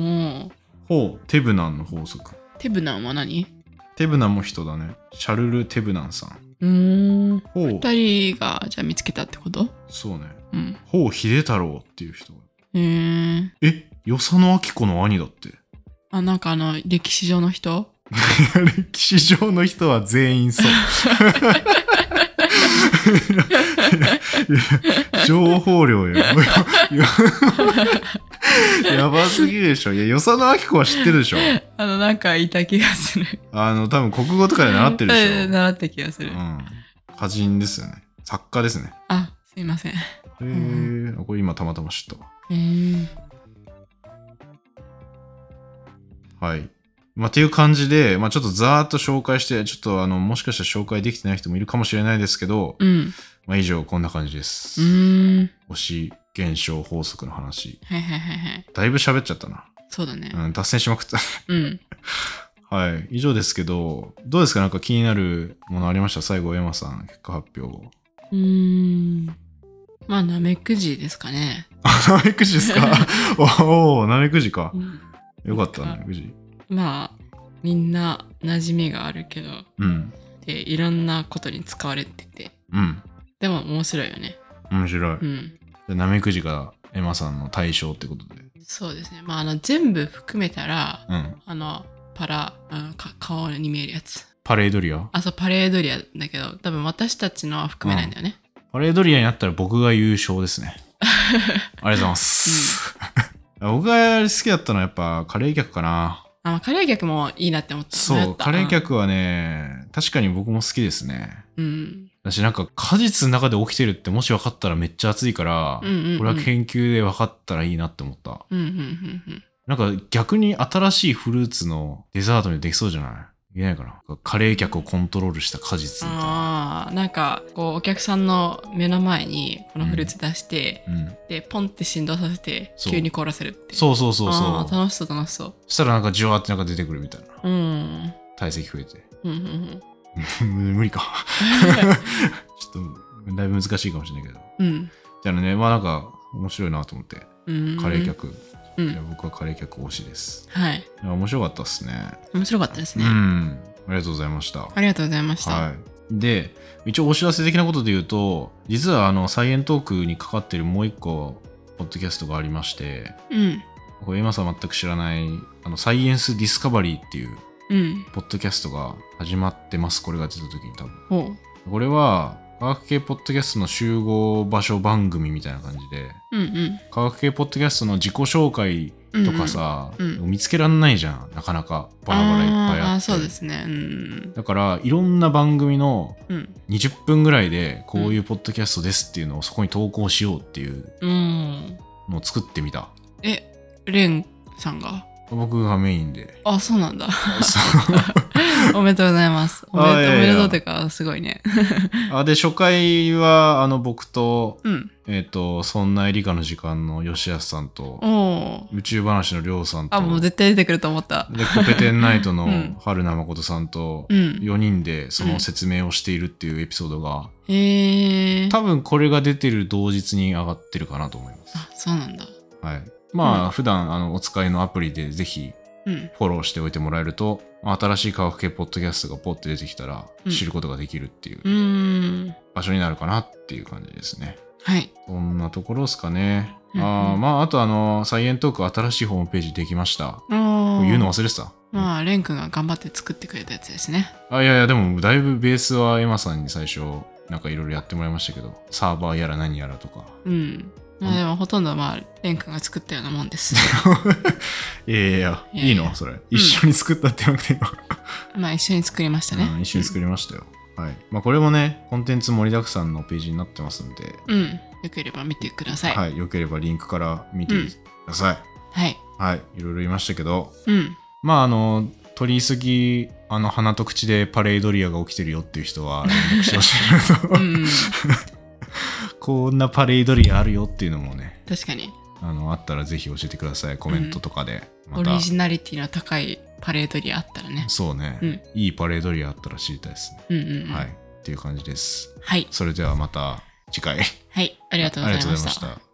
お。法、テブナンの法則。テブナンは何？テブナンも人だね。シャルル・テブナンさん。うーん。法、二人がじゃあ見つけたってこと？そうね。うん。法秀太郎っていう人が。へえ。え、与謝野明子の兄だって。あ、なんかあの、歴史上の人？歴史上の人は全員そう。情報量よ。ややばすぎるでしょ。いや、与謝野明子は知ってるでしょ。あの、なんかいた気がする。あの、多分国語とかで習ってるでしょ。習った気がする。うん。歌人ですよね。作家ですね。あ、すいません。へへえ、これ今たまたま知ったわ。え。はい。まあ、っていう感じで、まあ、ちょっとざーっと紹介して、ちょっとあの、もしかしたら紹介できてない人もいるかもしれないですけど、うん。まあ、以上こんな感じでうす。ーん。星現象法則の話。はいはいはいはい。だいぶ喋っちゃったな。そうだね。うん、脱線しまくった。うん。はい。以上ですけど、どうですか？なんか気になるものありました？最後、山さん、結果発表を。うーん。まあ、ナメクジですかね。あ、ナメクジですか？おお、ナメクジかう。んよかった、ナメクジ。まあ、みんな馴染みがあるけど、うん。で、いろんなことに使われてて、うん。でも面白いよね。面白い。うん。でナメクジがエマさんの対象ってことで。そうですね。まあ、あの、全部含めたら、うん。あの、パラ、うんか顔に見えるやつ。パレードリア？あ、そう、パレードリアだけど、多分私たちのは含めないんだよね。パレードリアになったら僕が優勝ですね。ありがとうございます。僕が好きだったのはやっぱカレー客かな。あ、まあ、カレー客もいいなって思った。そう、カレー。客はね、確かに僕も好きですね。うん。私なんか果実の中で起きてるってもし分かったらめっちゃ熱いから、うんうんうんこれは研究で分かったらいいなって思った。うん、うん、うん、うん。なんか逆に新しいフルーツのデザートにできそうじゃない？いけないかなカレー客をコントロールした果実みたいな。ああ、なんか、こう、お客さんの目の前にこのフルーツ出して、うん、で、ポンって振動させて、急に凍らせるって。そうそうそうあそう。ー楽しそう、楽しそう。そしたらなんかジュワーってなんか出てくるみたいな。うん。うん、体積増えて。うん、うん。無理か。ちょっと、だいぶ難しいかもしれないけど。うん。じゃあね、まあなんか面白いなと思って、うん。カレー。客。いやうん。僕はカレー客推しです。はい。いや面白かったっすね。面白かったですうね。ん。ありがとうございました。ありがとうございました。はい。で、一応お知らせ的なことで言うと、実はあの、サイエントークにかかってるもう一個、ポッドキャストがありまして、うん。これ今さん全く知らない、あの、サイエンスディスカバリーっていう、うん。ポッドキャストが始まってます。これが出た時に多分。ほこれは、科学系ポッドキャストの集合場所番組みたいな感じで、う。うんうん。科学系ポッドキャストの自己紹介とかさ、うんうん見つけらんないじゃん。なかなか。バラバラいっぱいあって。そうですね。うん。だから、いろんな番組のうん。20分ぐらいでこういうポッドキャストですっていうのをそこに投稿しようっていううん。のを作ってみた。え、レンさんが？僕がメインで。あ、そうなんだ。おめでとうございます。おめでとうあいやいやおめでとうってか、すごいね。あで、初回は、あの、僕と、うん。えっ、と、そんな理科の時間の吉安さんと、宇宙話のりょうさんと、あ、もう絶対出てくると思った。で、コペテンナイトの うん春名誠さんと、うん。4人でその説明をしているっていうエピソードが、へえ。多分これが出てる同日に上がってるかなと思います。あ、そうなんだ。はい。まあ、うん普段あのお使いのアプリでぜひうん。フォローしておいてもらえると、新しい科学系ポッドキャストがポッて出てきたらうん知ることができるっていう。場所になるかなっていう感じですね。はい。そんなところですかね。うんうんあーまあ、あとあの、サイエントーク新しいホームページできました。言うの忘れてた。まあ、レン君が頑張って作ってくれたやつですね。あ、いやいや、でもだいぶベースはエマさんに最初、なんかいろいろやってもらいましたけど、サーバーやら何やらとか。うん。まあでもほとんどまあ、レン君が作ったようなもんです。いやいやいや、いの？それ。一緒に作ったって言わなくていいの、まあ一緒に作りましたね。うん一緒に作りましたよ。はい。まあ、これもね、コンテンツ盛りだくさんのページになってますんで、うん。よければ見てください。はい。よければリンクから見てください。はい。はい。いろいろ言いましたけど、うん。まあ、あの、取り急ぎ、あの、鼻と口でパレードリアが起きてるよっていう人は連絡してほしいなと。うん。こんなパレードリアあるよっていうのもね、確かに。あの、あったらぜひ教えてください。コメントとかで。またオリ、ジナリティの高いパレードリアあったらね。そうね、うんいいパレードリアあったら知りたいですね。うんうんうん。はい。っていう感じです。はい。それではまた次回。はい。ありがとうございました